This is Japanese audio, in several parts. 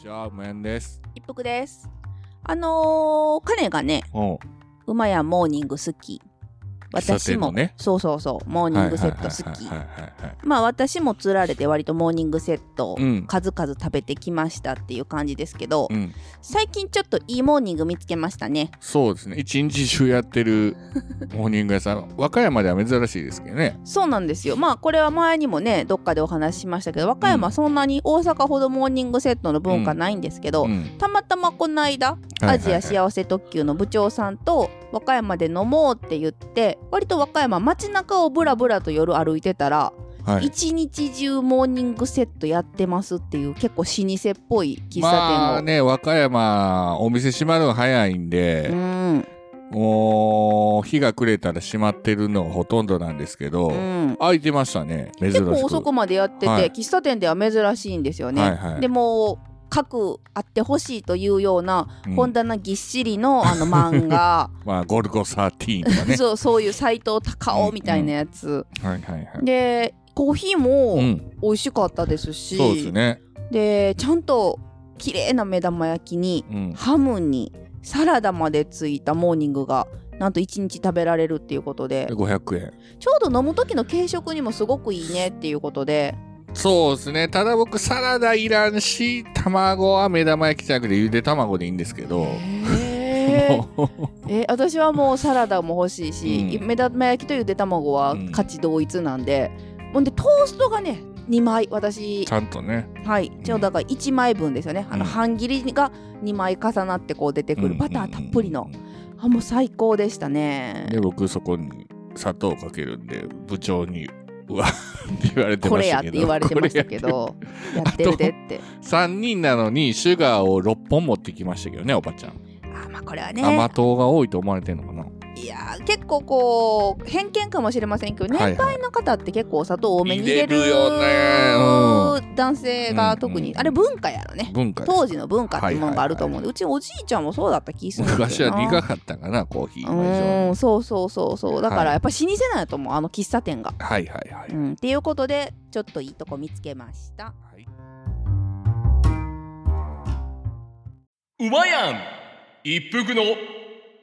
じゃあ、無縁です。一服です。あのー、彼がね、馬やモーニング好き。私も、ねそうそうそう、モーニングセット好きまあ私も釣られて割とモーニングセットをうん数々食べてきましたっていう感じですけど、うん、最近ちょっといいモーニング見つけましたね。そうですね。一日中やってる モーニング屋さん。和歌山では珍しいですけどね。そうなんですよ。まあこれは前にもね、どっかでお話ししましたけど、和歌山そんなに大阪ほどモーニングセットの文化ないんですけど、うん。たまたまこの間、アジア幸せ特急の部長さんと和歌山で飲もうって言って割と和歌山街中をブラブラと夜歩いてたら、はい。一日中モーニングセットやってますっていう結構老舗っぽい喫茶店を、まあね、和歌山、お店閉まるの早いんうで、ん。もう、日が暮れたら閉まってるのがほとんどなんですけど、うん。開いてましたね、珍しく。結構遅くまでやってて、はい。喫茶店では珍しいんですよね、はいはい。でも各あってほしいというようなうん本棚ぎっしりのあの 漫画、まあ、ゴルゴ13とかね。そうそういう斎藤隆夫みたいなやつ、はいはいはい。でコーヒーもうん。美味しかったですし、そうですね。でちゃんと綺麗な目玉焼きにうん。ハムにサラダまでついたモーニングがなんと1日食べられるっていうことで500円。ちょうど飲む時の軽食にもすごくいいねっていうことでそうですね。ただ僕、サラダいらんし、卵は目玉焼きじゃなくてゆで卵でいいんですけど。へー。え私はもうサラダも欲しいし、うん。目玉焼きとゆで卵はうん。価値同一なんで、ほんでトーストがね2枚私。ちゃんとね。はい。ちょうどだから1枚分ですよね、あのうん。半切りが2枚重なってこう出てくる、うん。バターたっぷりの。うんうん。あもう最高でしたね。で、僕そこに砂糖かけるんで、部長に、うわ、って言われてこれましたけど。やって言われてましたけどやってるでって3人なのに、シュガーを6本持ってきましたけどね、おばちゃん。あまあこれはね甘党が多いと思われてんのかないやー結構こう偏見かもしれませんけど年配の方って結構お砂糖多めに入れるよね。男性が特に、うんあれ文化やろね。当時の文化っていうものがあると思うんで、うちのおじいちゃんもそうだった気するんです昔は苦かったかな、コーヒーうんそうそうそうそう。だかはいらやっぱ老舗なんやと思うあの喫茶店が、はいはいはい。うん、っていうことでちょっといいとこ見つけました。はい。うまやん。一服の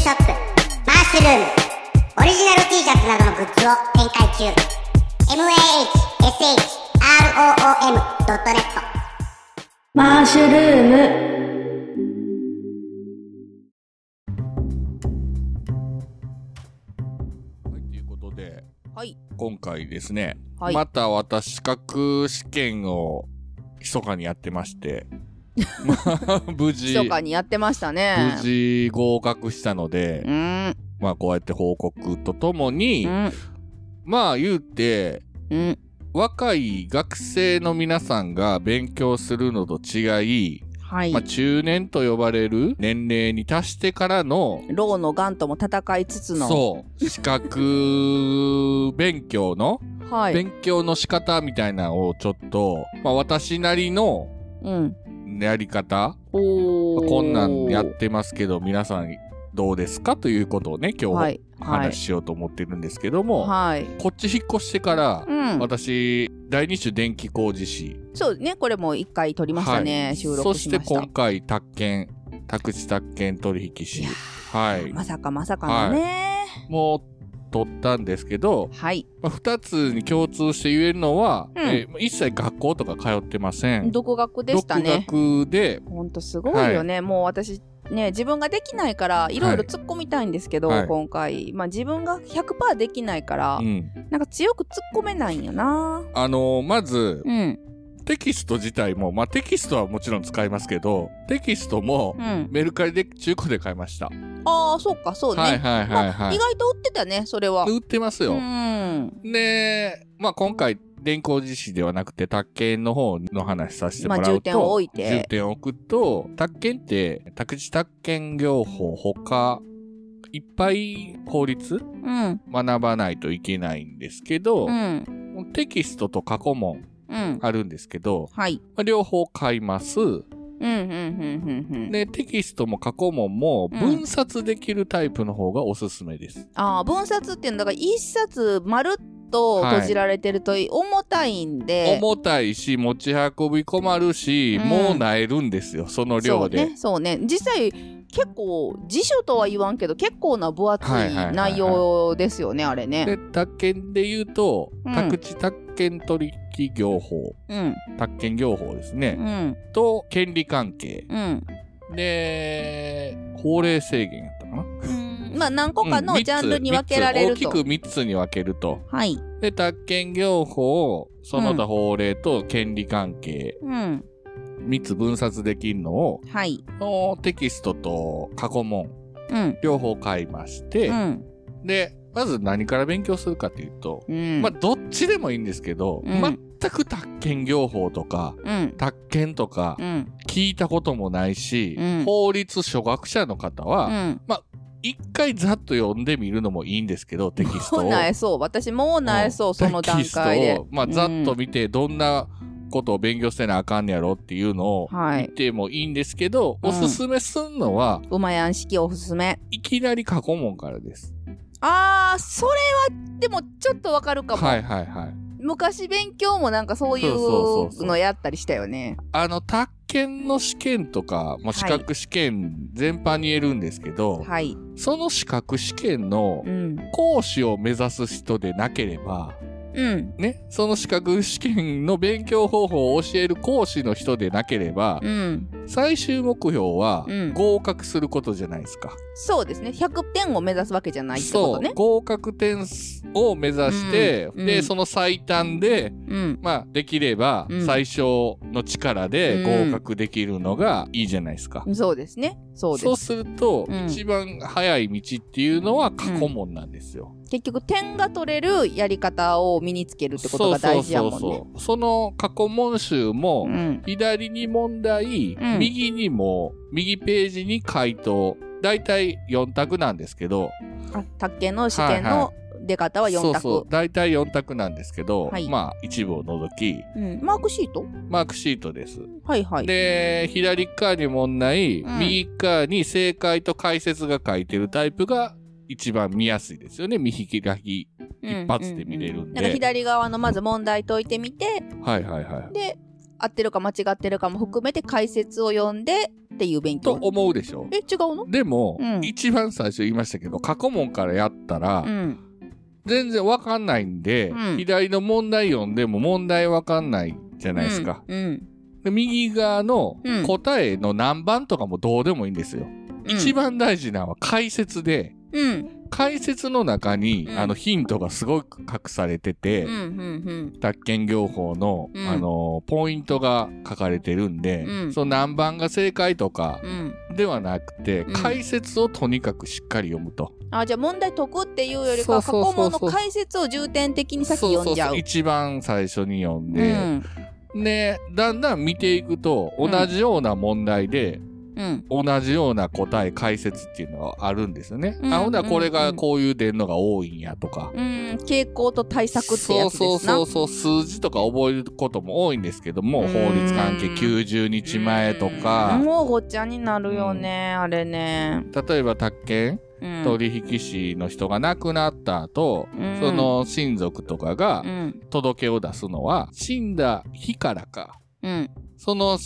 ショップマッシュルームオリジナル T シャツなどのグッズを展開中。Mahshroom.net マッシュルーム。はい、ということで、はい。今回ですね、はい。また私、資格試験を密かにやってまして、まあ、無事、密かにやってましたね。無事合格したので、うーん。まあ、こうやって報告とともに、うん。まあ、言うて、うん。若い学生の皆さんが勉強するのと違い、はい、まあ、中年と呼ばれる年齢に達してからの、ローのガンとも戦いつつの。そう、資格勉強の、はい。勉強の仕方みたいなのをちょっと、まあ、私なりのうんやり方、こんなんやってますけど、皆さんどうですか？ということをね、今日は話ししようと思ってるんですけども、はいこっち引っ越してから、うん私、第二種電気工事士。そうね、これも一回撮りましたね。収録そしてしました。今回、宅建、宅地宅建取引士。はい。まさかまさかのね。もう、取ったんですけど、はい。まあ、二つに共通して言えるのは、うんえー一切学校とか通ってません。独学でしたね。独学で、ほんとすごいよね。もう私、ね、自分ができないから、いろいろ突っ込みたいんですけど、はい今回。まあ自分が100%できないから、うん。なんか強く突っ込めないんよな。あのーまず、うん。テキスト自体も、まあ、テキストはもちろん使いますけど、テキストもうん。メルカリで中古で買いました。ああ、そうか、そうね。はいはいはいまあ、はい意。外と売ってたね、それは。売ってますよ。うん。で、まあ、今回、電光実施ではなくて、宅建の方の話させてもらうと、まあ重点を置いて重点を置くと、宅建って、宅地宅建業法他、いっぱい法律うん。学ばないといけないんですけど、うん。テキストと過去問うん。あるんですけど、はい。まあ両方買います。うん、うん、うん、うん、うん。で、テキストも過去問も分冊できるタイプの方がおすすめです。ああ、分冊っていうのだから一冊まるっと閉じられてると重たいんで、重たいし、持ち運び困るし、うんもうなえるんですよ、その量で。そうね、そうね。実際結構辞書とは言わんけど結構な分厚い内容ですよね、あれね。で、宅建で言うと、うん宅地宅建取引業法、うん、宅建業法ですうね、ん、と、権利関係。うん。で、法令制限やったかな。うんまあ何個かのジャンルに分けられると。大きく3つに分けると。はい。で、宅建業法、その他法令と権利関係、うん。3つ分冊できるのを、はい。のテキストと過去問、うん。両方買いまして、うん。で、まず何から勉強するかというと、うん。まあ、どっちでもいいんですけど、うん全く宅建業法とか、うん。宅建とかうん。聞いたこともないし、うん法律初学者の方は、うん。一回ざっと読んでみるのもいいんですけど、テキストを。もうなえそう。私もうなえそう、その段階でテキストを。まあ、ざっと見て、どんなことを勉強してなあかんねやろっていうのをはい見てもいいんですけど、うんおすすめすんのは、うまやん式おすすめ。いきなり過去問からです。あー、それは、でもちょっとわかるかも。はいはいはい。昔勉強もなんかそういそうのやったりしたよね。あの、宅建の試験とか、まあ、資格試験全般に言えるんですけど、はい。その資格試験のうん。講師を目指す人でなければ、うん。ね、その資格試験の勉強方法を教える講師の人でなければ、うん。最終目標はうん合格することじゃないですか。そうですね。100点を目指すわけじゃないってこそうとね。合格点数を目指して、で、うんうんその最短で、うん。まあ、できればうん最小の力で合格できるのがいいじゃないですか。そうですね。そうです。そうすると、うん一番早い道っていうのは過去問なんですよ。結局点が取れるやり方を身につけるってことが大事やもんね。その過去問集も、うん。左に問題、うん右にも、右ページに回答。だいたい4択なんですけど、あ、宅建の試験はいはの出方は4択。そうそう、だいたい4択なんですけど、はいまあ一部を除き、うん。マークシート？マークシートです。はいはい。で、左側に問題、うん右側に正解と解説が書いてるタイプが一番見やすいですよね。見開き一発で見れるんで。なんか左側のまず問題解いてみて、はいはいはい。で、合ってるか間違ってるかも含めて解説を読んでっていう勉と強。思うでしょ？え、違うの？でも、うん一番最初言いましたけど、過去問からやったら、うん。全然わかんないんで、うん左の問題読んでも問題わかんないじゃないですか。うん。で右側のうん答えの何番とかもどうでもいいんですよ。うん。一番大事なのは解説で、うん。解説の中に、うんあのヒントがすごく隠されてて、うん。うん。宅建業法の、うんあのポイントが書かれてるんで、うんその何番が正解とかうん。ではなくて、うん解説をとにかくしっかり読むと。あ、じゃあ問題解くっていうよりかは、過去問の解説を重点的に先読んじゃう。一番最初に読んうで、ん。で、だんだん見ていくと、うん同じような問題で、うん。同じような答え、解説っていうのがあるんですよね。うん。あ、ほんならこれうんがこういう出んのが多いんやとか。うん。傾向と対策ってやつ。そうそうそうそう、数字とか覚えることも多いんですけども、うん。法律関係90日前とか、もうごっちゃになるよね、あれね。例えば宅建、うん。取引士の人が亡くなった後、うん。その親族とかがうん。届けを出すのは、死んだ日からか。うん。その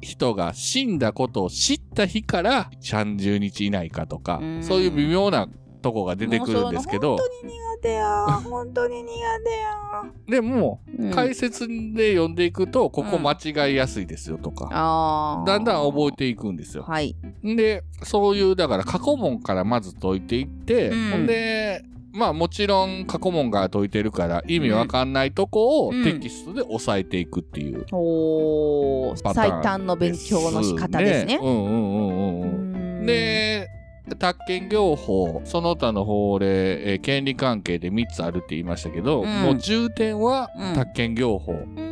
人が死んだことを知った日から30日以内かとか、うん。そういう微妙なとこが出てくるんですけど、本当に苦手や。本当に苦手でも、や、うん。解説で読んでいくと、ここ間違いやすいですよとか、あー。だんだん覚えていくんですよ。はい。で、そういう、だから過去問からまず解いていって、うん。ほんで、まあもちろん過去問から解いてるから意味わかんないとこをうんテキストで押さえていくっていうおー。パターン最短の勉強の仕方ですね。うんうんうんうんうん。で、宅建業法、その他の法令、えー権利関係で3つあるって言いましたけど、うん。もう重点はうん。宅建業法。うん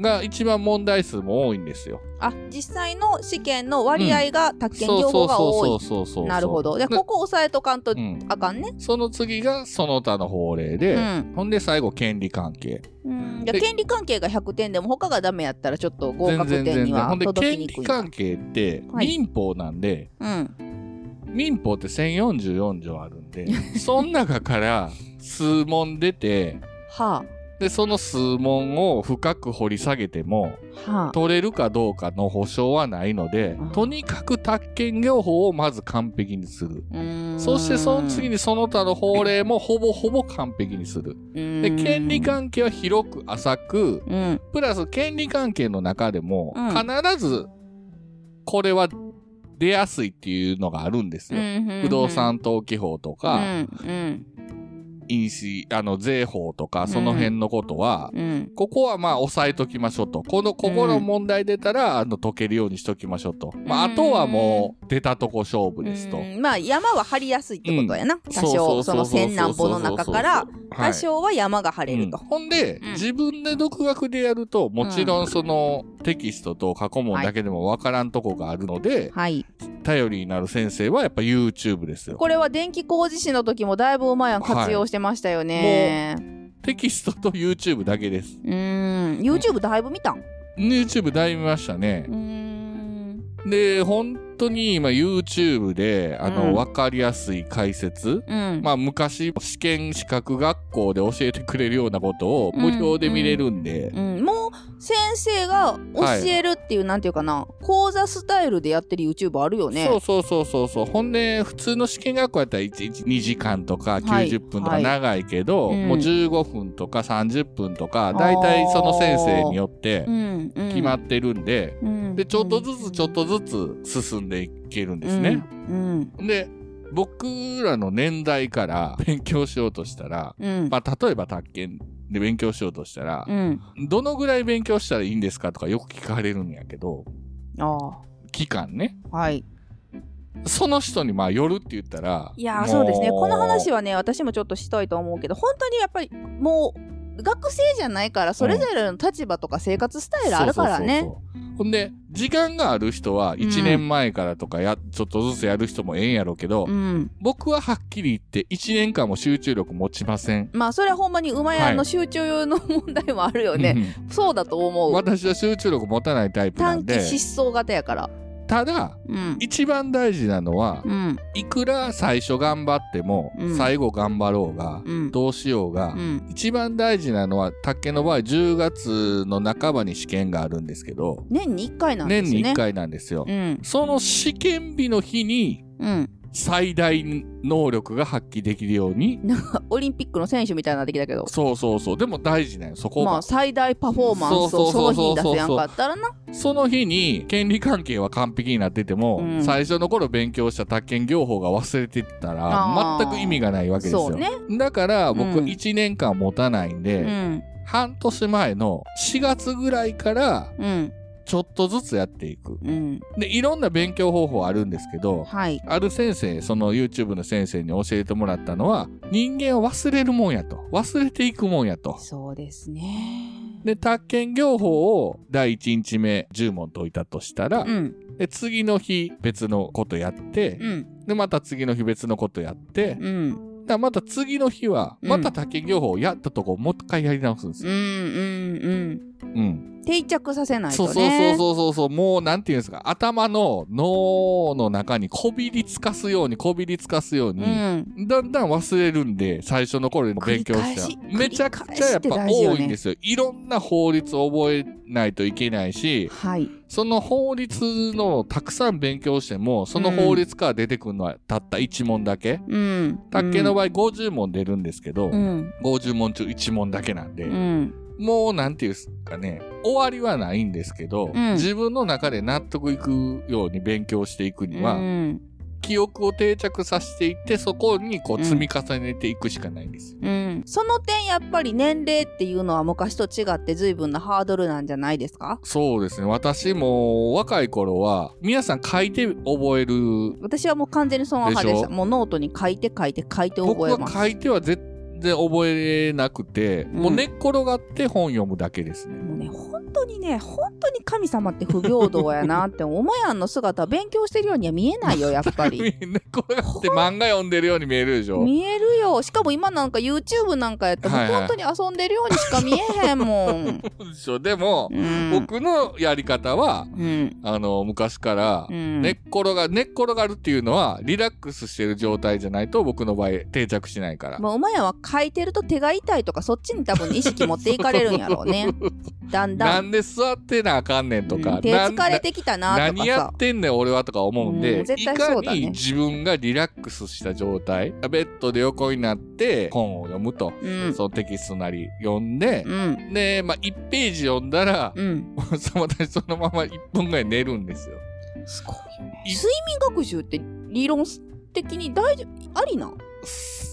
が一番問題数も多いんですよ。あ実際の試験の割合が宅建業法が多い。そうそうそうそう。なるほど。で、でここ押さえとかんとうんあかんね。その次がその他の法令で、うんほんで最後権利関係。うん、権利関係が100点でも他がダメやったらちょっと合全格点にはんで権利届きにくい。関係ってはい民法なんで、うん。民法って1044条あるんで、その中から数問出て、はで、その数問を深く掘り下げても、あ。はあ。取れるかどうかの保証はないのであ、とにかく宅建業法をまず完璧にする。そしてその次にその他の法令もほぼほぼ完璧にする。で、うん権利関係は広く浅く、うん。プラス権利関係の中でもうん必ずこれは出やすいっていうのがあるんですよ。不動産登記法とうか、ん。うん。印紙、あの、税法とか、その辺のことは、うん。ここはまあ押さえときましょうと。この、ここの問題出たら、あの、解けるようにしときましょうと。まあ、あうんとはもう、出たとこ勝負ですと。うんまあ山は張りやすいってことやな。多少、その千何歩の中から、はい多少は山が張れるとうん。ほんで、うん自分で独学でやると、もちろんそのテキストと過去問だけでもわからんとこがあるので、はい。頼りになる先生はやっぱ YouTube ですよ。これは電気工事士の時もだいぶうまいやん活用してましたよね。テキストと YouTube だけです。うーん。YouTube だいぶ見たん YouTube だいぶ見ましたねうー。ん。で、本当に今 YouTube で、あの、うん。わかりやすい解説、うん。まあ昔試験資格学校で教えてくれるようなことを無料で見れるんで、うん、もう先生が教えるっていう、なんていうかな講座スタイルでやってる YouTube あるよね。そうそうそうそうそう。ほんで、普通の試験学校やったら1日2時間とかはい。90分とか長いけど、はいうん。もう15分とか30分とか、だいたいその先生によってうん。うん、決まってるんで、うん。で、ちょっとずつちょっとずつ進んでいけるんですね。うんで、僕らの年代から勉強しようとしたら、うん。まあ、例えば宅建で勉強しようとしたらう、ん。どのぐらい勉強したらいいんですかとかよく聞かれるんやけど、あ期間ね。あはい。その人にまあよるって言ったら。いやそうですね。この話はね私もちょっとしたいと思うけど本当にやっぱりもう学生じゃないからそれぞれの立場とか生活スタイルあるからね。ほんで、時間がある人は1年前からとかや、ちょっとずつやる人もええんやろうけど、うん。僕ははっきり言って1年間も集中力持ちません。まあそれはほんまに馬やんの集中の問題もあるよね、うんそうだと思う。私は集中力持たないタイプなんで、短期失踪型やからただ、うん。一番大事なのは、うん。いくら最初頑張っても、うん。最後頑張ろうが、うん。どうしようが、うん。一番大事なのは、竹の場合10月の半ばに試験があるんですけど、年に1回なんですよね。年に1回なんですよ。うん。その試験日の日にうん最大能力が発揮できるように、オリンピックの選手みたいになってきたけど。そうそうそう。でも大事なよ、そこが。まあ最大パフォーマンスをその日に出せやんかったらな。その日に権利関係は完璧になってても、うん。最初の頃勉強した宅建業法が忘れてたあら、ー。全く意味がないわけですよ。ね。だから僕うん。1年間持たないんで、うん。半年前の4月ぐらいからうんちょっとずつやっていく。うんで、いろんな勉強方法あるんですけど、はいある先生、その YouTube の先生に教えてもらったのは、人間は忘れるもんやと。忘れていくもんやと。そうですねで、宅建業法を第1日目10問解いたとしたら、うんで次の日別のことやって、うんで、また次の日別のことやって、うんまた次の日は、うんまた宅建業法をやったとこをもう一回やり直すんですよ。うんうんうん。定着させないとそうね。そうそうそうそう、もうなんていうんですか、頭の脳の中にこびりつかすように、こびりつかすように、うん。だんだん忘れるんで、最初の頃に勉強しためちゃくちゃやっぱ多いんですよ。いろんな法律を覚えないといけないし、はい。その法律のたくさん勉強しても、その法律から出てくるのはたった1問だけ。うん。卓球の場合50問出るんですけど、うん。50問中1問だけなんで、うん。もうなんていうんですかね、終わりはないんですけど、うん自分の中で納得いくように勉強していくには、うん。記憶を定着させていって、そこにこう積み重ねていくしかないんですよ。うん。その点やっぱり年齢っていうのは昔と違って随分なハードルなんじゃないですか？そうですね。私も若い頃は、皆さん書いて覚える。私はもう完全にその派でした。もうノートに書いて書いて書いて僕は覚えます。書いては全然覚えなくて、うんもう寝っ転がって本読むだけですね。もうね、本当にね、本当に神様って不平等やなって、おまやんの姿は勉強してるようには見えないよ、やっぱり。寝っ転がって漫画読んでるように見えるでしょ。見えるよ。しかも今なんか YouTube なんかやったら、本当に遊んでるようにしか見えへんもん。でも、うん。僕のやり方は、うん。あの、昔から、うん寝っ転が、寝っ転がるっていうのは、リラックスしてる状態じゃないと、僕の場合、定着しないから。もう馬やんは書いてると手が痛いとかそっちに多分意識持っていかれるんやろうね。だんだ。なんんで座ってなあかんねんとか、うん手疲れてきたなとか何やさっ。てんねん俺はとか思うんうで、ん絶対いかそうだねに自分がリラックスした状態、ベッドで横になって本を読むと、うん。そのテキストなり読んで、うん。で、まあ、1ページ読んだら、うん。私 そのまま1分ぐらい寝るんですよ。すごいよね。い睡眠学習って理論的に大丈夫ありなん？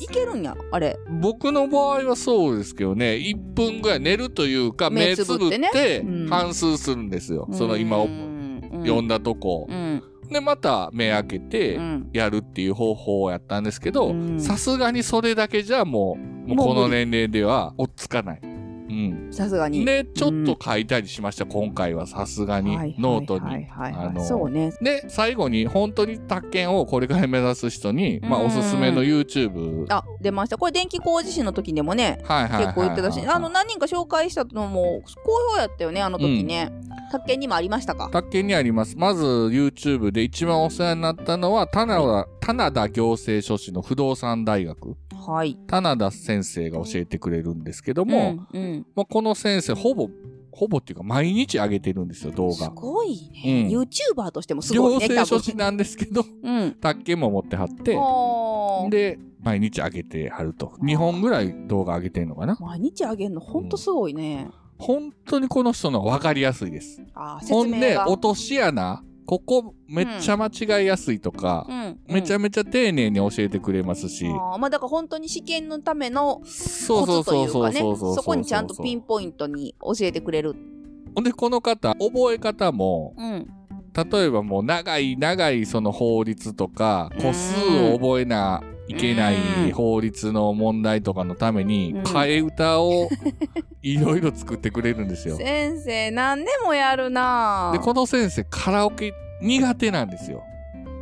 いけるんやあれ。僕の場合はそうですけどね、1分ぐらい寝るというか、目目つぶって反数するんですよ。その今うん読んだとこう。ん。で、また目開けてうん。やるっていう方法をやったんですけどう、んさすがにそれだけじゃもう、もうもうこの年齢では追っつかない。うん。さすがに。で、ちょっと書いたりしました、今回はさすがにはい、ノートはいに。あのそうね。で、最後に本当に宅建をこれから目指す人に、まあうんおすすめの YouTube。あ、出ました。これ電気工事士の時でもね。結構言ってたし、あの、何人か紹介したのも好評やったよね、あの時ね。宅建にもありましたか？宅建にあります。まず YouTube で一番お世話になったのは、棚田、棚田行政書士の不動産大学。はい。棚田先生が教えてくれるんですけども、うん、うん。まあ、この先生、ほぼ、ほぼっていうか毎日上げてるんですよ、動す画。ごいね。うん YouTuber としてもすごい行ね、政書士なんですけど、うん。宅建も持ってはって、はあ。で、毎日上げてはると。2本ぐらい動画上げてるのかな？毎日あげんのほんとすごいね。本当にこの人の分かりやすいです。ほんで。落とし穴、ここめっちゃ間違いやすいとかう、ん。めちゃめちゃ丁寧に教えてくれますし、あーまあだから本当に試験のためのそうコそうそうそうツというかねそこにちゃんとピンポイントに教えてくれる。ほんで、この方、覚え方も、うん。例えばもう長い長いその法律とか、うん個数を覚えないけなうんい法律の問題とかのためにうん、替え歌をいろいろ作ってくれるんですよ。先生、何でもやるなで、この先生、カラオケ苦手なんですよ。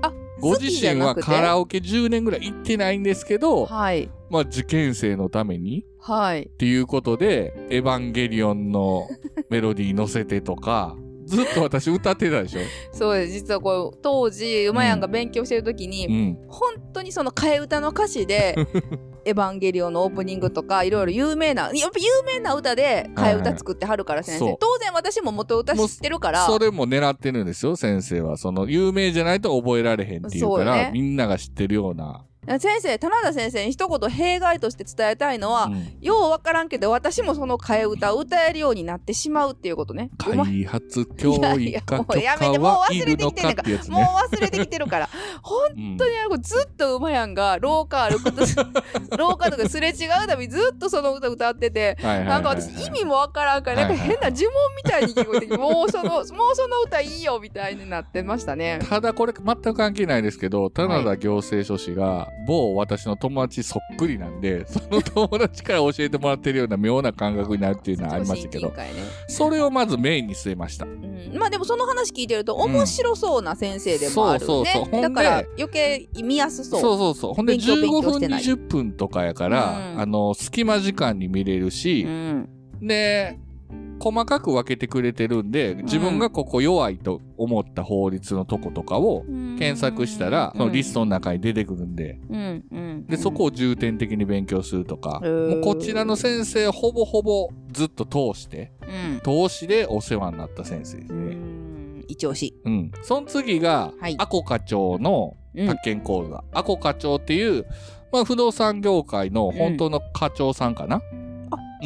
あ、ご自身はカラオケ10年ぐらい行ってないんですけど、はい。まあ受験生のためにはい。っていうことで、エヴァンゲリオンのメロディー乗せてとか、ずっと私歌ってたでしょ？そうです。実はこう、当時、馬やんが勉強してる時に、うん。本当にその替え歌の歌詞で、エヴァンゲリオンのオープニングとか、いろいろ有名な、やっぱ有名な歌で替え歌作ってはるから先生。そう当然私も元歌知ってるから、それも狙ってるんですよ、先生は。その、有名じゃないと覚えられへんっていうから、ねみんなが知ってるような。先生、棚田先生に一言弊害として伝えたいのは、うんようわからんけど、私もその替え歌を歌えるようになってしまうっていうことね。開発教いやいやもうやめてもうはい忘れてきてんねんからもう。忘れてきてるから。本うん当にあのずっと馬やんが廊下歩くと 廊下とかすれ違うたびずっとその歌歌っててはいはいはいなんか私意味もわからんからなんか変な呪文みたいに聞こえてもうそのもうその歌いいよみたいになってましたね。ただこれ全く関係ないですけど、棚田行政書士が某私の友達そっくりなんで、その友達から教えてもらってるような妙な感覚になるっていうのはありましたけどそれをまずメインに据えました。うん、まあでもその話聞いてると面白そうな先生でもあるね、そうそうそう。ほんでだから余計見やすそう。そうそうそう。ほんで勉強勉15分強してない。20分とかやから、うん。あの、隙間時間に見れるしう、ん。で、細かく分けてくれてるんで、自分がここ弱いと思った法律のとことかを検索したら、そのリストの中に出てくるんで、で、そこを重点的に勉強するとか、もうこちらの先生ほぼほぼずっと通して、うん。投資でお世話になった先生ですうね。ん。一押し。うん。その次が、はい。アコ課長のうん宅建講座。アコ課長っていう、まあ、不動産業界の本当の課長さんかな、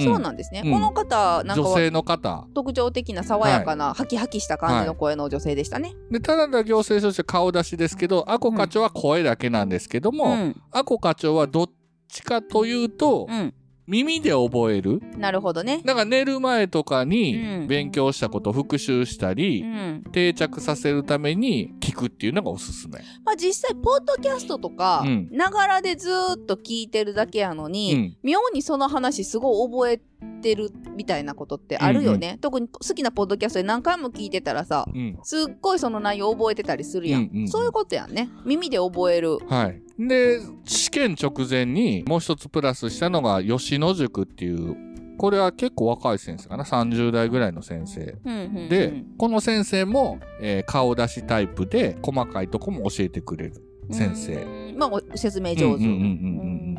そうなんですね。うん。この方なんか女性の方。特徴的な爽やかなハキハキした感じの声の女性でしたね。で、ただの行政書士は顔出しですけど、アコ課長は声だけなんですけども、うん。アコ課長はどっちかというと、うん耳で覚える？なるほどねだから寝る前とかうにん勉強したことを復習したり、うん定着させるために聞くっていうのがおすすめ。まあ実際ポッドキャストとかうんながらでずーっと聞いてるだけやのうにん。妙にその話すごい覚えてるみたいなことってあるよね特に好きなポッドキャストで何回も聞いてたらさうん。すっごいその内容覚えてたりするやん、うんうんそういうことやんね耳で覚えるはい。で、試験直前にもう一つプラスしたのが吉野塾っていう、これは結構若い先生かな。30代ぐらいの先生。うんうんうんで、この先生も、えー顔出しタイプで細かいとこも教えてくれる先生。うんまあお説明上手うんうんうんうんうんうん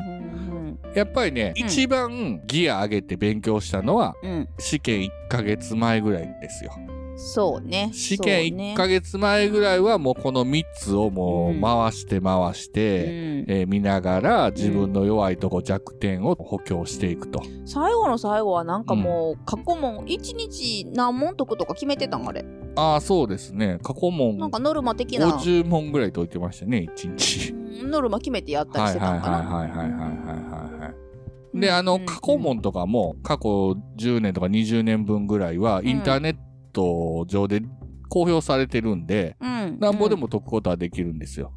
やっぱりね、うん。一番ギア上げて勉強したのは、うん。試験1ヶ月前ぐらいですよ。そうね。試験そうね。1ヶ月前ぐらいはもうこの3つをもううん。回して回して、うん。えー見ながら自分の弱いとこ弱点を補強していくと。最後の最後はなんかもう過去問1日何問解くとか決めてたん？あれ。ああ、そうですね。過去問なんかノルマ的な。50問ぐらい解いてましたね、1日。うんノルマ決めてやったりしてたんかな。はいはいはいはいはいはい。うんで、あの、うん。過去問とかも、過去10年とか20年分ぐらいは、インターネット上で公表されてるんで、うん。なんぼでも解くことはできるんですよ。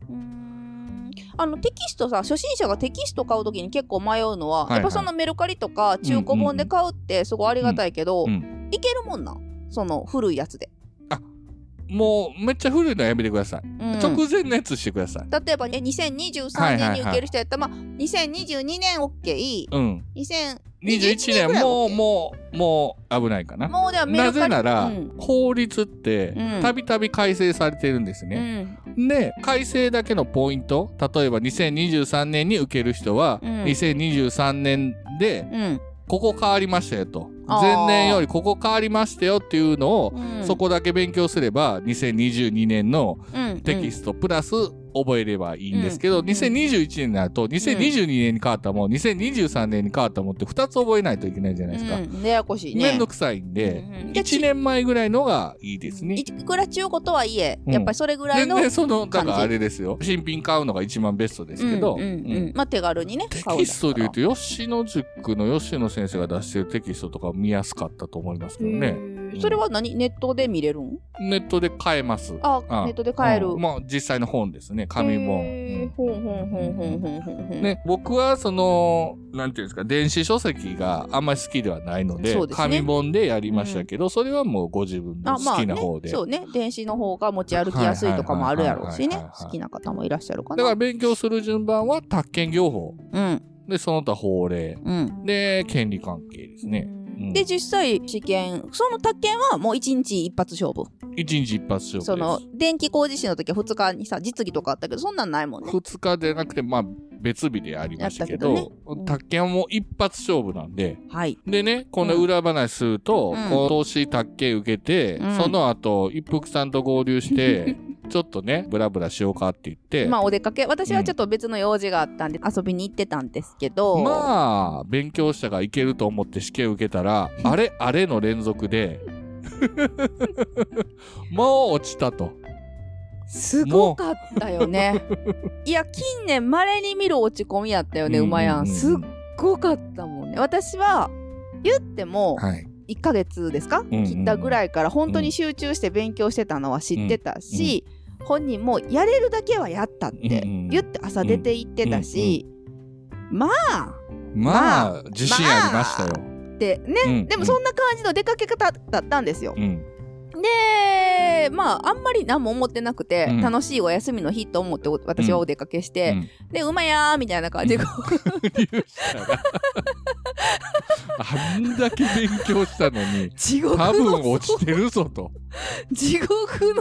あのテキストさ初心者がテキスト買うときに結構迷うのは、はいはい。やっぱそのメルカリとか中古本で買うってすごいありがたいけど、うん。いけるもんなん？その古いやつで、もう、めっちゃ古いのはやめてください。うん直前のやつしてください。例えばね2023年に受ける人やったら、まあ2022年 OK うん。2021 21年、ぐらいもう、OK もう、もう、危ないかな。もうではなリぜなら、うん法律ってうん、たびたび改正されてるんですうね。んで、改正だけのポイント、例えば2023年に受ける人は、うん2023年で、うんここ変わりましたよと。前年よりここ変わりましたよっていうのを、うん。そこだけ勉強すれば、2022年のうん。テキストプラス覚えればいいんですけど、うん2021年になると、2022年に変わったもん、2023年に変わったもんって2つ覚えないといけないじゃないですか。うん、ややこしいね。めんどくさいんで、うんうん。1年前ぐらいのがいいですね。い。くら中古とはいえ、うん。やっぱりそれぐらい全の然その、だからあれですよ。新品買うのが一番ベストですけど、うんうんうん。うん。まあ手軽にねテキストで言うと、吉野塾の吉野先生が出してるテキストとか見やすかったと思いますけどね。それは何？ネットで見れるん？ネットで買えます。あ、ネットで買える。まあ、実際の本ですね。紙本。ね、僕はその、なんていうんですか、電子書籍があんまり好きではないので、紙本でやりましたけど、それはもうご自分の好きな方で、ね、そうね。電子の方が持ち歩きやすいとかもあるやろうしね。好きな方もいらっしゃるかな。だから勉強する順番は、宅建業法。うん。で、その他法令。うん。で、権利関係ですね。うんで実際試験その宅建はもう1日一発勝負。一日一発勝負。その電気工事士の時は2日にさ実技とかあったけどそんなんないもんね。2日でなくて、まあ、別日でありましたけど、けどね。うん。宅建はもう一発勝負なんで、はい。でね、この裏話すると、うん。この投資宅建受けて、うん。その後、一服さんと合流して、ちょっとね、ブラブラしようかって言って、まあお出かけ。私はちょっと別の用事があったんで遊びに行ってたんですけど。まあ、勉強したがいけると思って試験受けたら、あれ、あれの連続で、もう落ちたと。すごかったよね。いや近年まれに見る落ち込みやったよねう。ん馬やんすっごかったもんね私は言ってもはい。1ヶ月ですか、んうん。切ったぐらいから本当に集中して勉強してたのは知ってたし、本人もやれるだけはやったってうんうん言って朝出て行ってたし、まあまあ、自信ありましたよ。ってね、うん。でもそんな感じの出かけ方だったんですよ。うん。でまああんまり何も思ってなくて、うん。楽しいお休みの日と思ってお私はお出かけして、うん。で「うまやー」みたいな感じで あんだけ勉強したのに 地獄多分の落ちてるぞと。地獄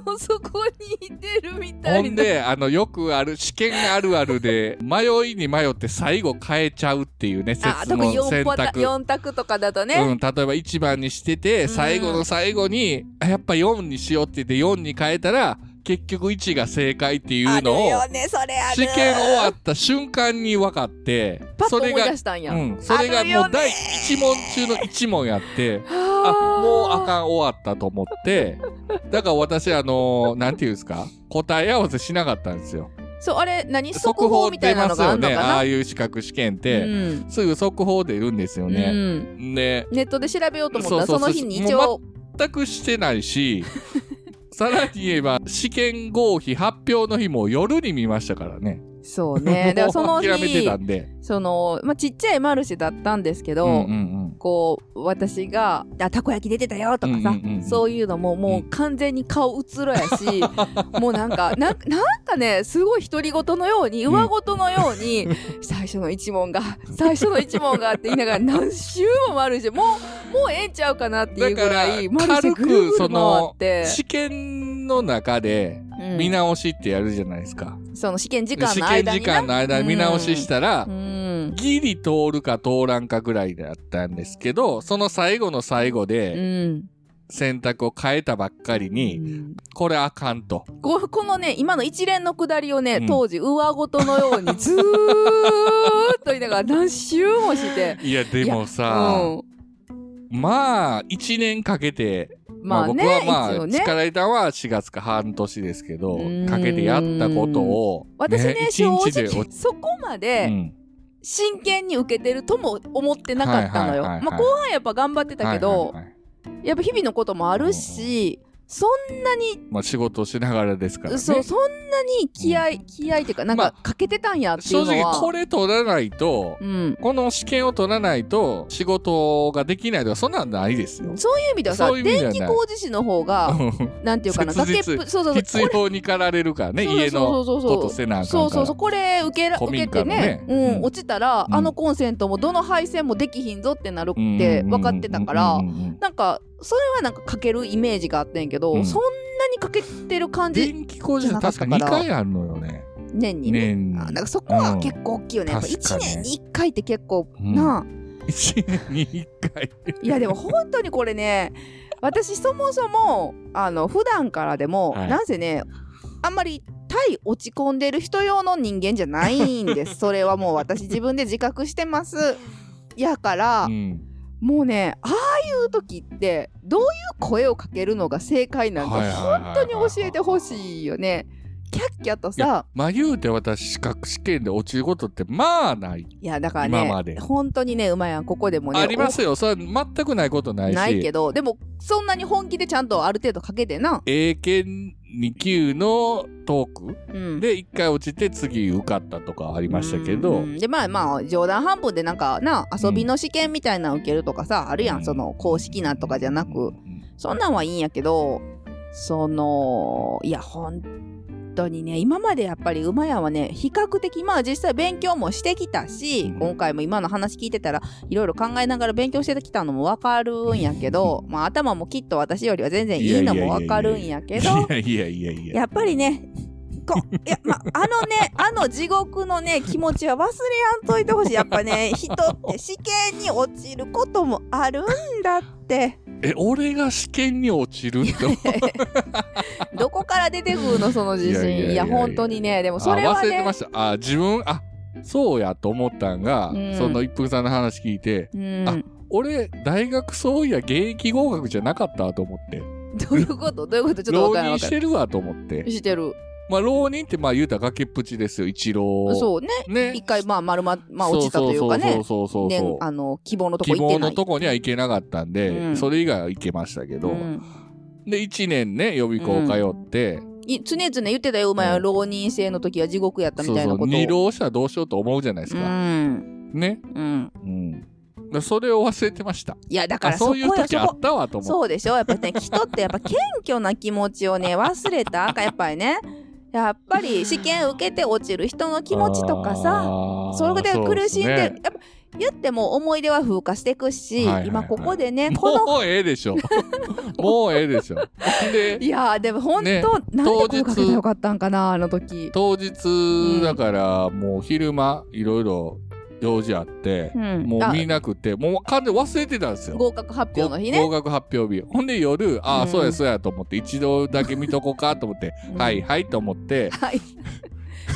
の底にいてるみたいな。ほんで、あの、よくある、試験あるあるで、迷いに迷って最後変えちゃうっていうね、あ特に説の選4択。4択とかだとね、うん、例えば1番にしてて、最後の最後に、あやっぱ4にしようって言って4に変えたら、結局1が正解っていうのを、試験終わった瞬間に分かって、パッと思いそれが、出したんや、うん、それがもう第1問中の1問やって、あ、もうあかん終わったと思って、だから私、あのーなんていうんですか、答え合わせしなかったんですよ。そうあれ何？速速報報みたいなのがあ出ますよね。るのかなああいう資格試験って、うん。すぐ速報出るんですようね。ん、で、ネットで調べようと思ったらその日に一応。全くしてないし、さらに言えば、試験合否発表の日も夜に見ましたからね。そうねだからそのもう 諦めて日たんで。その、まあ、ちっちゃいマルシェだったんですけど、うんうんうんこう私が「あたこ焼き出てたよ」とかさ、うんうんうんうん。そういうのももう完全に顔うつろやし、もうなんかなんなんかねすごい独り言のように上言のように、最初の一問が最初の一問がって言いながら何周もマルシェもうもうええんちゃうかなっていうぐらいマルシェ軽ぐるぐく、そる回のって、試験の中でうん。見直しってやるじゃないですか。その試験時間試の間にな。験時間の間に見直ししたらう、ん。ギリ通るか通らんかぐらいだったんですけど、その最後の最後うでん。選択を変えたばっかりに、うん。これあかんと。ここのね今の一連のくだりをね、うん。当時上ごとのように ずーっと言いながら何周もして。いや、でもさ、うん。まあ、1年かけて、まあね、僕はまあ、ね。力入れたのは4月か半年ですけどうん、かけてやったことを、私ね、一正直、そこまうでん。真剣に受けてるとも思ってなかったのよ。まあ、後半やっぱ頑張ってたけど、やっぱ日々のこともあるし、そんなに、まあ、仕事しながらですからね。そう、そんなに気合、気合っていうか、なんまかかけてたんやってい正うのは。直これ取らないと、うん。この試験を取らないと仕事ができないとかそんなんないですよ。そういう意味ではさ、電気工事士の方が、なんていうかな、崖っぷ、そうそうそう、必要に駆られるからね、家のことせなあかん。そうそうそうこれ受けら古民受けてねね、うんうん落ちたら、うんあのコンセントもどの配線もできひんぞってなるっうんて分かってたからうんうんうんうんなんかそれはなんかかけるイメージがあってんけど、うん。そんなにかけてる感じ電気工事士確か2回あるのよね。年にね。年に。あなんかそこは結構大きいよね、やっぱ1確かに年に1回って結構、うんなあ1年に1回。いやでも本当にこれね私そもそもあの普段からでも、はい。なんせねあんまり対落ち込んでる人用の人間じゃないんです。それはもう私自分で自覚してます。やから、うんもうねああいう時ってどういう声をかけるのが正解なんか本当に教えてほしいよねキャッキャとさまあ言うて私資格試験で落ちることってまあない。いやだから今まで。ね本当にねうまやんここでもねありますよ。それは全くないことないし。ないけどでもそんなに本気でちゃんとある程度かけてな、英検2級のトークうん、で1回落ちて次受かったとかありましたけど、うんでまあまあ冗談半分でなんかな遊びの試験みたいなの受けるとかさ、あるやんその公式なとかじゃなく。そんなんはいいんやけどそのいや本当にね今までやっぱり馬屋はね比較的まあ実際勉強もしてきたし、うん。今回も今の話聞いてたらいろいろ考えながら勉強してきたのも分かるんやけど、まあ頭もきっと私よりは全然いいのも分かるんやけどいやっぱりねこいやまあのねあの地獄のね気持ちは忘れやんといてほしい。やっぱね人って試験に落ちることもあるんだってえ、俺が試験に落ちるって どこから出てくるのその自信？いや本当にね。でもそれはあ忘れてねました。あ、自分、あ、そうやと思ったんが、うん。その一服さんの話聞いて、うん。あ俺、大学そういや現役合格じゃなかったと思って。どういうこと？どういうこと？ちょっと浪分からん分かる人してるわと思って。してるまあ、浪人ってまあ言うたら崖っぷちですよ、一浪。そうね。ね。一回まあ丸ままあ落ちたというかね。そうそうそうそうねあの希望のとこ希望行ってない。のとこには行けなかったんで、うん。それ以外は行けましたけど、うん。で1年ね予備校通って、い常々言ってたよお前は浪人生の時は地獄やったみたいなこと。を二浪したらどうしようと思うじゃないですうか、ん。ね。うん。うん。でそれを忘れてました。いやだからあそういう時あったわと思そうでしょ。やっぱね人ってやっぱ謙虚な気持ちをね忘れた。かんやっぱりねやっぱり試験受けて落ちる人の気持ちとかささそれで苦しんでねやっぱ言っても思い出は風化していくし、はいはいはい今ここでね、この、もうええでしょ。もうええでしょ。で、いやーでも本当、ねなんで声かけたらよかったんかな、あの時。当日だからもう昼間いろいろ用事あって、うん。あもう見なくてもう完全に忘れてたんですよ。合格発表の日ね。合格発表日。ほんで夜ああ、うん。そうやそうやと思って一度だけ見とこうかと思って、うん。はいはいと思って。はい。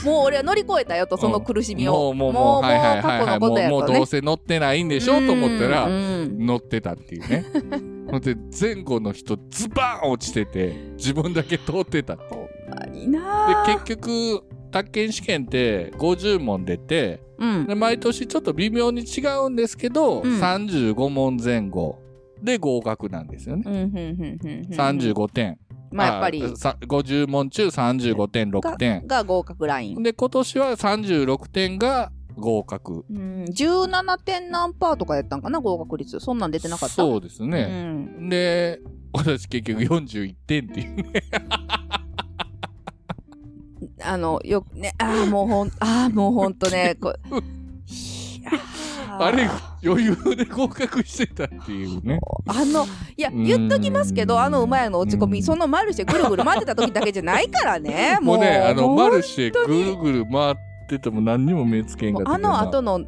もう俺は乗り越えたよと、その苦しみを。もうもうもうはいはいはいもうもうどう。せ乗ってないんでしょと思ったらうん。うん乗ってたっていうね。ほんで前後の人ズバーン落ちてて自分だけ通ってたってでー結局宅建試験って50問出てうんで毎年ちょっと微妙に違うんですけど、うん35問前後で合格なんですよね。うんうんうんうんうん35点。まあやっぱりあさ50問中35点、6点。が合格ライン。で、今年は36点が合格。うん、17点何パーとかやったんかな合格率そんなん出てなかったそうですうね。ん、で、私結局41点っていうね。あのよくねああもうほんああもうほんとねこあれ、余裕で合格してたっていうね。あのいや言っときますけどあの馬屋の落ち込みそのマルシェぐるぐる回ってた時だけじゃないからねもうね、あの、もうマルシェぐるぐる回ってても何にも目つけんかったあの後の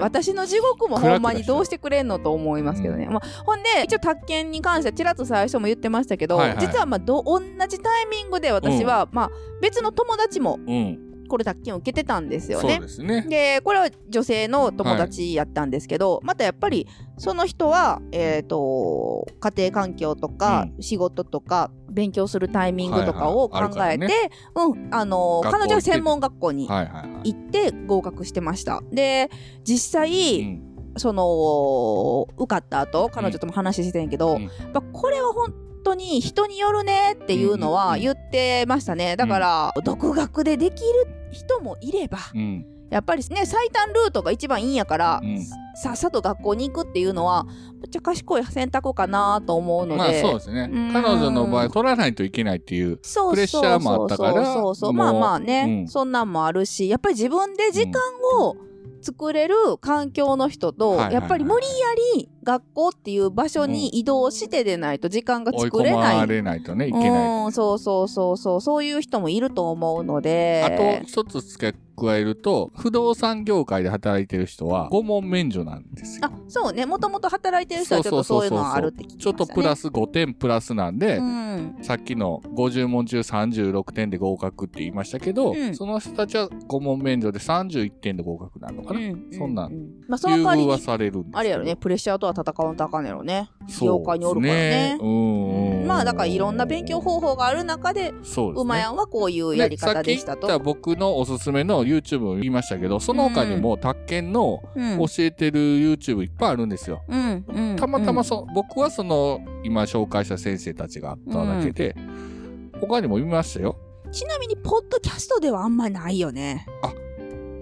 私の地獄もほんまにどうしてくれんのと思いますけどね、まあ、ほんで一応宅建に関してはちらっと最初も言ってましたけど、はいはい実はまあど同じタイミングで私は、まあ、別の友達もうん。これ宅建を受けてたんですよそうね。ですね。でこれは女性の友達やったんですけど、またやっぱりその人は、えー、と家庭環境とか仕事とか勉強するタイミングとかを考はいはいあえて、うんあの彼女は専門学校にはいはいはい。行って合格してました。で実際、うんその受かった後彼女とも話してんけど、うんやっぱこれは本当に人によるねっていうのうんうんうん。は言ってましたね。だから、独学でできる人もいればうん。やっぱりね最短ルートが一番いいんやから、うん。さっさと学校に行くっていうのはめっちゃ賢い選択かなと思うので、まあそうですね。うん。彼女の場合、取らないといけないっていう。そうプレッシャーもあったからそうそうそう。もうまあまあね、うん。そんなんもあるしやっぱり自分で時間を作れる環境の人と、やっぱり無理やり学校っていう場所に移動してでないと時間が作れ込ない。まれないとね、いけない。うんそうそうそうそうそういう人もいると思うのであと一つ付け加えると、不動産業界で働いてる人は、5問免除なんですよ。あそうね。もともと働いてる人はちょっとそういうのはあるって聞きましたね。ちょっとプラス5点プラスなんで、うん。さっきの50問中36点で合格って言いましたけど、うん。その人たちは5問免除で31点で合格なのかな、うんそんなん、まあその優遇はされるんですあれやろね。プレッシャーとは戦わんとあかんねやろね。業界におるからね。うんうんまあだからいろんな勉強方法がある中でですね。馬やんはこういうやり方でしたと。ねさっき言った僕のおすすめの YouTube を言いましたけど、その他にも、宅建のうん教えてる YouTube いっぱいあるんですよ。うんうんたまたまそ、僕はその、今紹介した先生たちがあっただけで、他にも見ましたよ。ちなみにポッドキャストではあんまりないよね。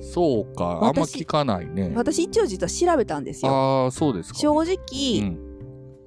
そうか、あんま聞かないね。私一応実は調べたんですよ。ああ、そうですか。正直、うん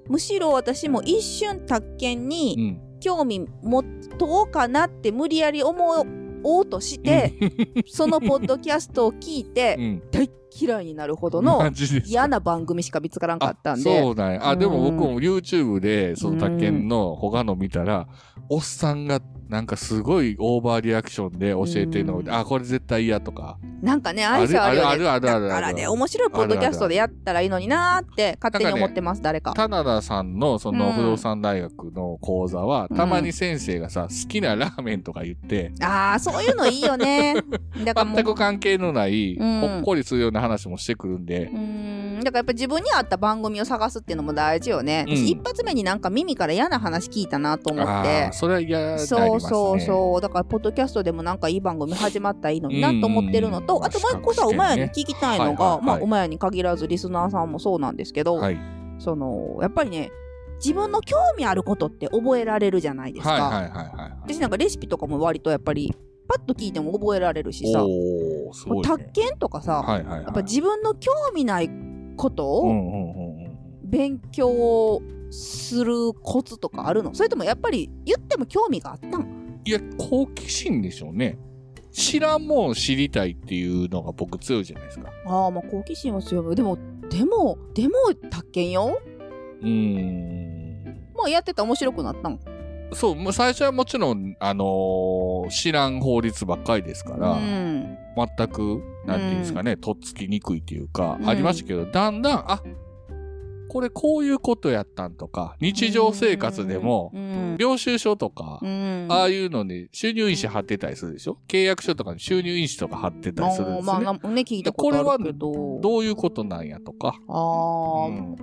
むしろ私も一瞬宅建うにん。興味持とうかなって無理やり思おうとして、そのポッドキャストを聞いて、うん。大嫌いになるほどの嫌な番組しか見つからんかったんで。そうなんや。あ、でも僕うんも YouTube で、その宅建の他の見たら、おっさんがなんかすごいオーバーリアクションで教えてるので、あ、これ絶対嫌とか。なんかね、ある。あるあるあるあるあるだからね、面白いポッドキャストでやったらいいのになーって勝手に思ってます、誰か。棚田さんのそのうん不動産大学の講座は、たまに先生がさ、好きなラーメンとか言って、ああ、そういうのいいよね。だからもう全く関係のない、うんほっこりするような話もしてくるんで、うーんだからやっぱ自分に合った番組を探すっていうのも大事よね。うん私一発目になんか耳から嫌な話聞いたなと思っあてあ、。それは嫌ね。そうそうそう。だから、ポッドキャストでもなんかいい番組始まったらいいのになと思ってるのと、うんあともう一個さ、資格試験ね馬屋に聞きたいのが、はいはいはいまあ、馬屋に限らずリスナーさんもそうなんですけど、はい。その、やっぱりね、自分の興味あることって覚えられるじゃないですか。私なんかレシピとかも割とやっぱり、パッと聞いても覚えられるしさ、ね。宅建とかさ、はいはいはい。やっぱ自分の興味ないことを。勉強するコツとかあるの？それともやっぱり言っても興味があったんいや、好奇心でしょうね。知らんもん知りたいっていうのが僕強いじゃないですか。ああ、まあ好奇心は強い。でも、でも、でも、宅建ようーん。まあやってたら面白くなったん。そう、最初はもちろん、あのー知らん法律ばっかりですから、うん。全く、なんていうんですかね、とっつきにくいっていうか、うんありましたけど、だんだん、あ、これこういうことやったんとか、日常生活でも、うん。領収書とか、うん。ああいうのに収入印紙貼ってたりするでしょ？契約書とかに収入印紙とか貼ってたりするんですよね。まあ、なね、聞いたことあるけど。どういうことなんやとか。ああ、うん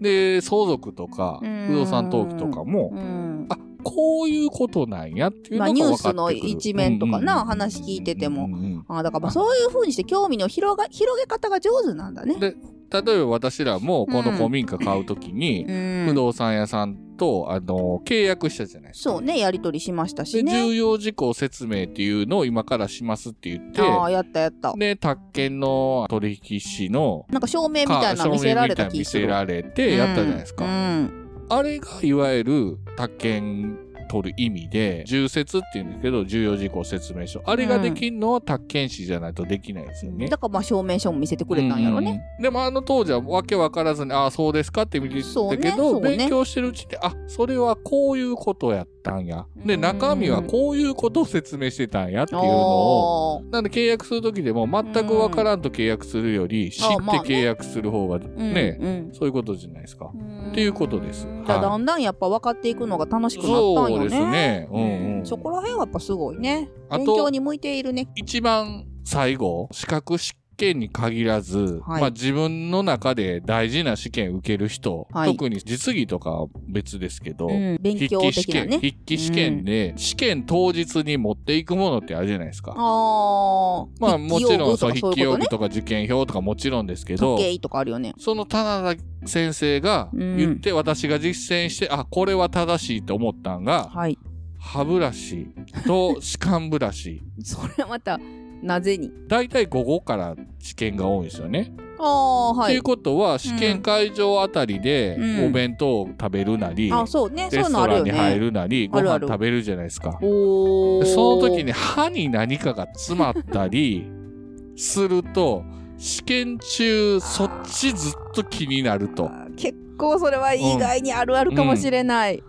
で、相続とか、うん不動産登記とかも、うん。あ、こういうことなんやっていうまあ、のがニュー分かってくる。スの一面とかな、話聞いてても。ああ、だからまあそういう風にして興味の広が、広げ方が上手なんだね。で、例えば私らもこの古民家買うときに、うん不動産屋さんと、あの、契約したじゃないですか。そうね、やりとりしましたで、しね。重要事項説明っていうのを今からしますって言って、ああ、やったやった。で、宅建の取引士のなんか証明みたいなの見せられた気見する。せられてやったじゃないですか。うん。あれがいわゆる宅建取る意味で、重説って言うんですけど、重要事項説明書。あれができるのは宅建士じゃないとできないですよね。だからまあ証明書も見せてくれたんやろね。うん。でもあの当時はわけわからずに、ああ、そうですかって見てたけど、そうね勉強してるうちに、あ、それはこういうことやったんや。で、うん中身はこういうことを説明してたんやっていうのを、あなんで契約するときでも全くわからんと契約するより、知って契約する方がーね、うんそういうことじゃないですか。うんっていうことですだんだんやっぱ分かっていくのが楽しくなったんですね。うんうん。そこら辺はやっぱすごいね。勉強に向いているね。一番最後、資格試験に限らず、はいまあ自分の中で大事な試験受ける人、はい特に実技とかは別ですけど、うん、筆記試験、ね。筆記試験で、試験当日に持っていくものってあるじゃないですか。ああ。まあもちろんそう筆記用具ね。とか受験票とかもちろんですけど、時計とかあるよね。その棚田先生が言って、私が実践して、あ、これは正しいと思ったんが、はい。歯ブラシと歯間ブラシ。それまた、なぜに？大体午後から試験が多いんですよね。ああ、はいっていう。ことは、試験会場あたりでうんお弁当を食べるなり、あ、そうね。そういレストランに。入るなり、ご飯食べるじゃないですか。その時に歯に何かが詰まったり すると、試験中、そっちずっと気になると。結構それは意外にあるあるかもしれない。で、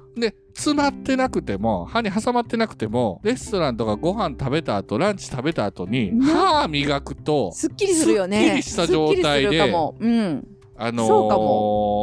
詰まってなくても、歯に挟まってなくても、レストランとかご飯食べた後、ランチ食べた後に、ね歯磨くと、すっきりするよね。すっきりした状態で。うん。あの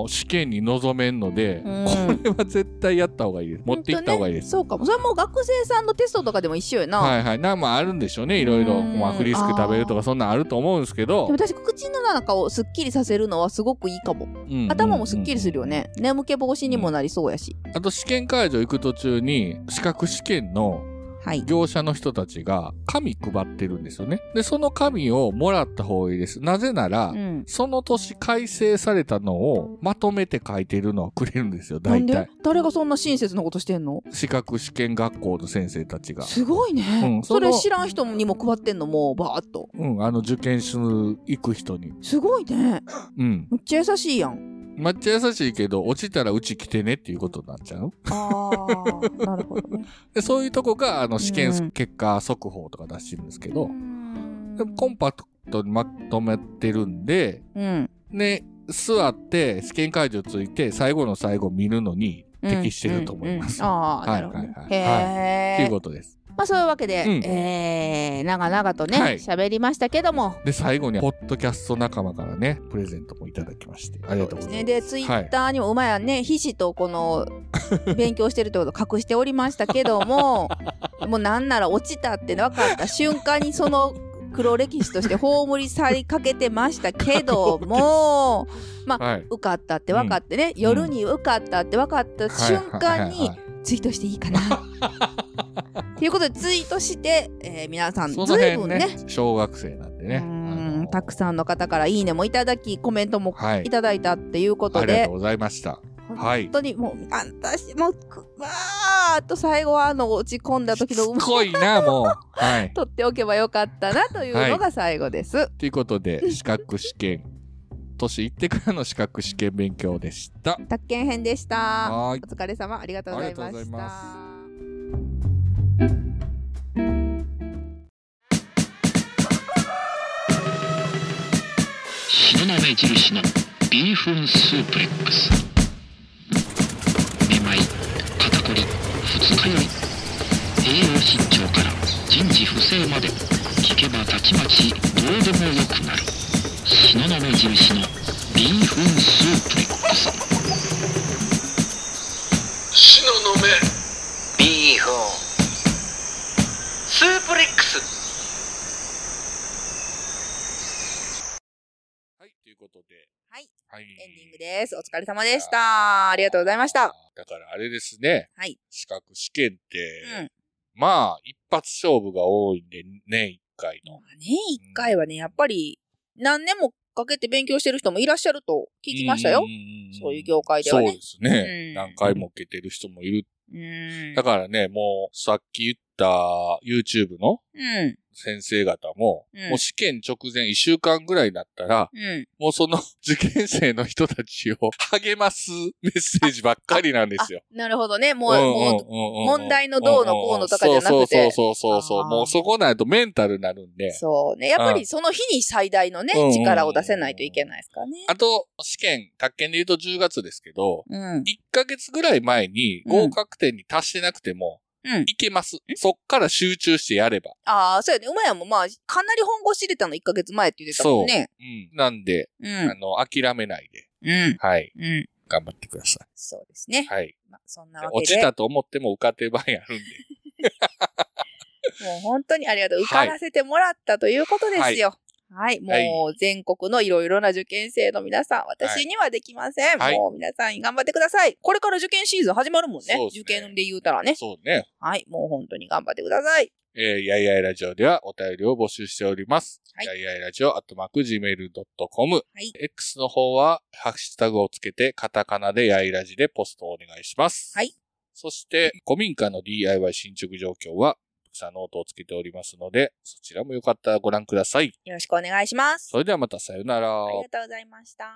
ー試験に臨めんので、うんこれは絶対やった方がいいです。持っていった方がいいです。そうかも。それはもう学生さんのテストとかでも一緒よな。はいはい。なんもあるんでしょうね。いろいろ。うんまあ、フリスク食べるとかそんなんあると思うんですけどでも。私、口の中をすっきりさせるのはすごくいいかも。うん頭もすっきりするよね。眠気防止にもなりそうやし。あと試験会場行く途中に、資格試験のはい。業者の人たちが紙配ってるんですよね。で、その紙をもらった方がいいです。なぜなら、うん。その年改正されたのをまとめて書いてるのはくれるんですよ、なんで？大体。誰がそんな親切なことしてんの？資格試験学校の先生たちが。すごいね。うんそれ知らん人にも配ってんの？もうバーっと。うん、あの受験する行く人に。すごいね。うん。めっちゃ優しいやん。めっちゃ優しいけど、落ちたらうち来てねっていうことになっちゃう？ああ、なるほどね。でそういうとこが、あの、試験うん結果速報とか出してるんですけど、うんでもコンパクトにまとめてるんで、うん。ね、座って試験会場ついて最後の最後見るのに適してると思います。ああ、はいなるほどね。はいはいうへえ。ことです。まあそういうわけで、うんえー、長々とね、はい喋、りましたけども。で、最後に、ポッドキャスト仲間からね、プレゼントもいただきまして、ありがとうございます。ね、で、ツイッターにも、うまやね、ひしとこの、勉強してるってことを隠しておりましたけども、もうなんなら落ちたって分かった瞬間にその黒歴史として葬り去りかけてましたけども、ま あ、はい。受かったって分かってね、夜に受かったって分かった瞬間にはいはいはいはいツイートしていいかな。ということでツイートして、えー皆さんずいぶんね小学生なんでね。たくさんの方からいいねもいただきコメントもはいいただいたっていうことでありがとうございました。本当にもう、はい、あんたし、もう、まあ、と最後はあの落ち込んだ時のうまい。いな、もう。はい。取っておけばよかったなというのが最後です。ということで、資格試験。年いってからの資格試験勉強でした。宅建編でした。お疲れ様、ありがとうございました。東雲印のビーフンスープレックス。二日より栄養失調から人事不正まで聞けばたちまちどうでもよくなる東雲印のビーフンスープレックス東雲ビーフンスープレックスい、ということで。はい。はい。エンディングです。お疲れ様でした。ありがとうございました。だからあれですね。はい。資格試験って、うん。まあ、一発勝負が多いんで、年一回の。年一回はね、やっぱり何年もかけて勉強してる人もいらっしゃると聞きましたよ。そういう業界ではね。そうですね。何回も受けてる人もいる。うん。だからね、もう、さっき言った YouTube のうん。先生方も、うんもう試験直前1週間ぐらいになったら、うん。もうその 受験生の人たちを 励ますメッセージばっかりなんですよ。なるほどね。もう、問題のどうのこうのとかじゃなくて。そうそうそうそう。もうそこないとメンタルになるんで。そうね。やっぱりその日に最大のね力を出せないといけないですからね。あと、試験、宅建で言うと10月ですけど、うん。1ヶ月ぐらい前に合格点に達してなくても、うん。いけます。そっから集中してやれば。ああ、そうやね。馬やもまあ、かなり本腰入れたの1ヶ月前って言ってたもんね。うん。なんで、うんあの、諦めないで。うん。はい。うん。頑張ってくださそうですねい。。はい。まあ、そんなわけで。落ちたと思っても受かってる場合あるんで。もう本当にありがとう。受からせてもらったということですよ。はい。もう全国のいろいろな受験生の皆さん、私にはできません。はいもう皆さん頑張ってください。これから受験シーズン始まるもんね。ね受験で言うたらね。そうね。はい。もう本当に頑張ってください。えー、やいやいラジオではお便りを募集しております。はいやいやいラジオ、アットマーク、gmail.com。はい。X の方は、ハッシュタグをつけて、カタカナでやいラジでポストをお願いします。はい。そして、古民家の DIY 進捗状況は、草ノートをつけておりますので、そちらもよかったらご覧ください。よろしくお願いします。それではまたさようなら。ありがとうございました。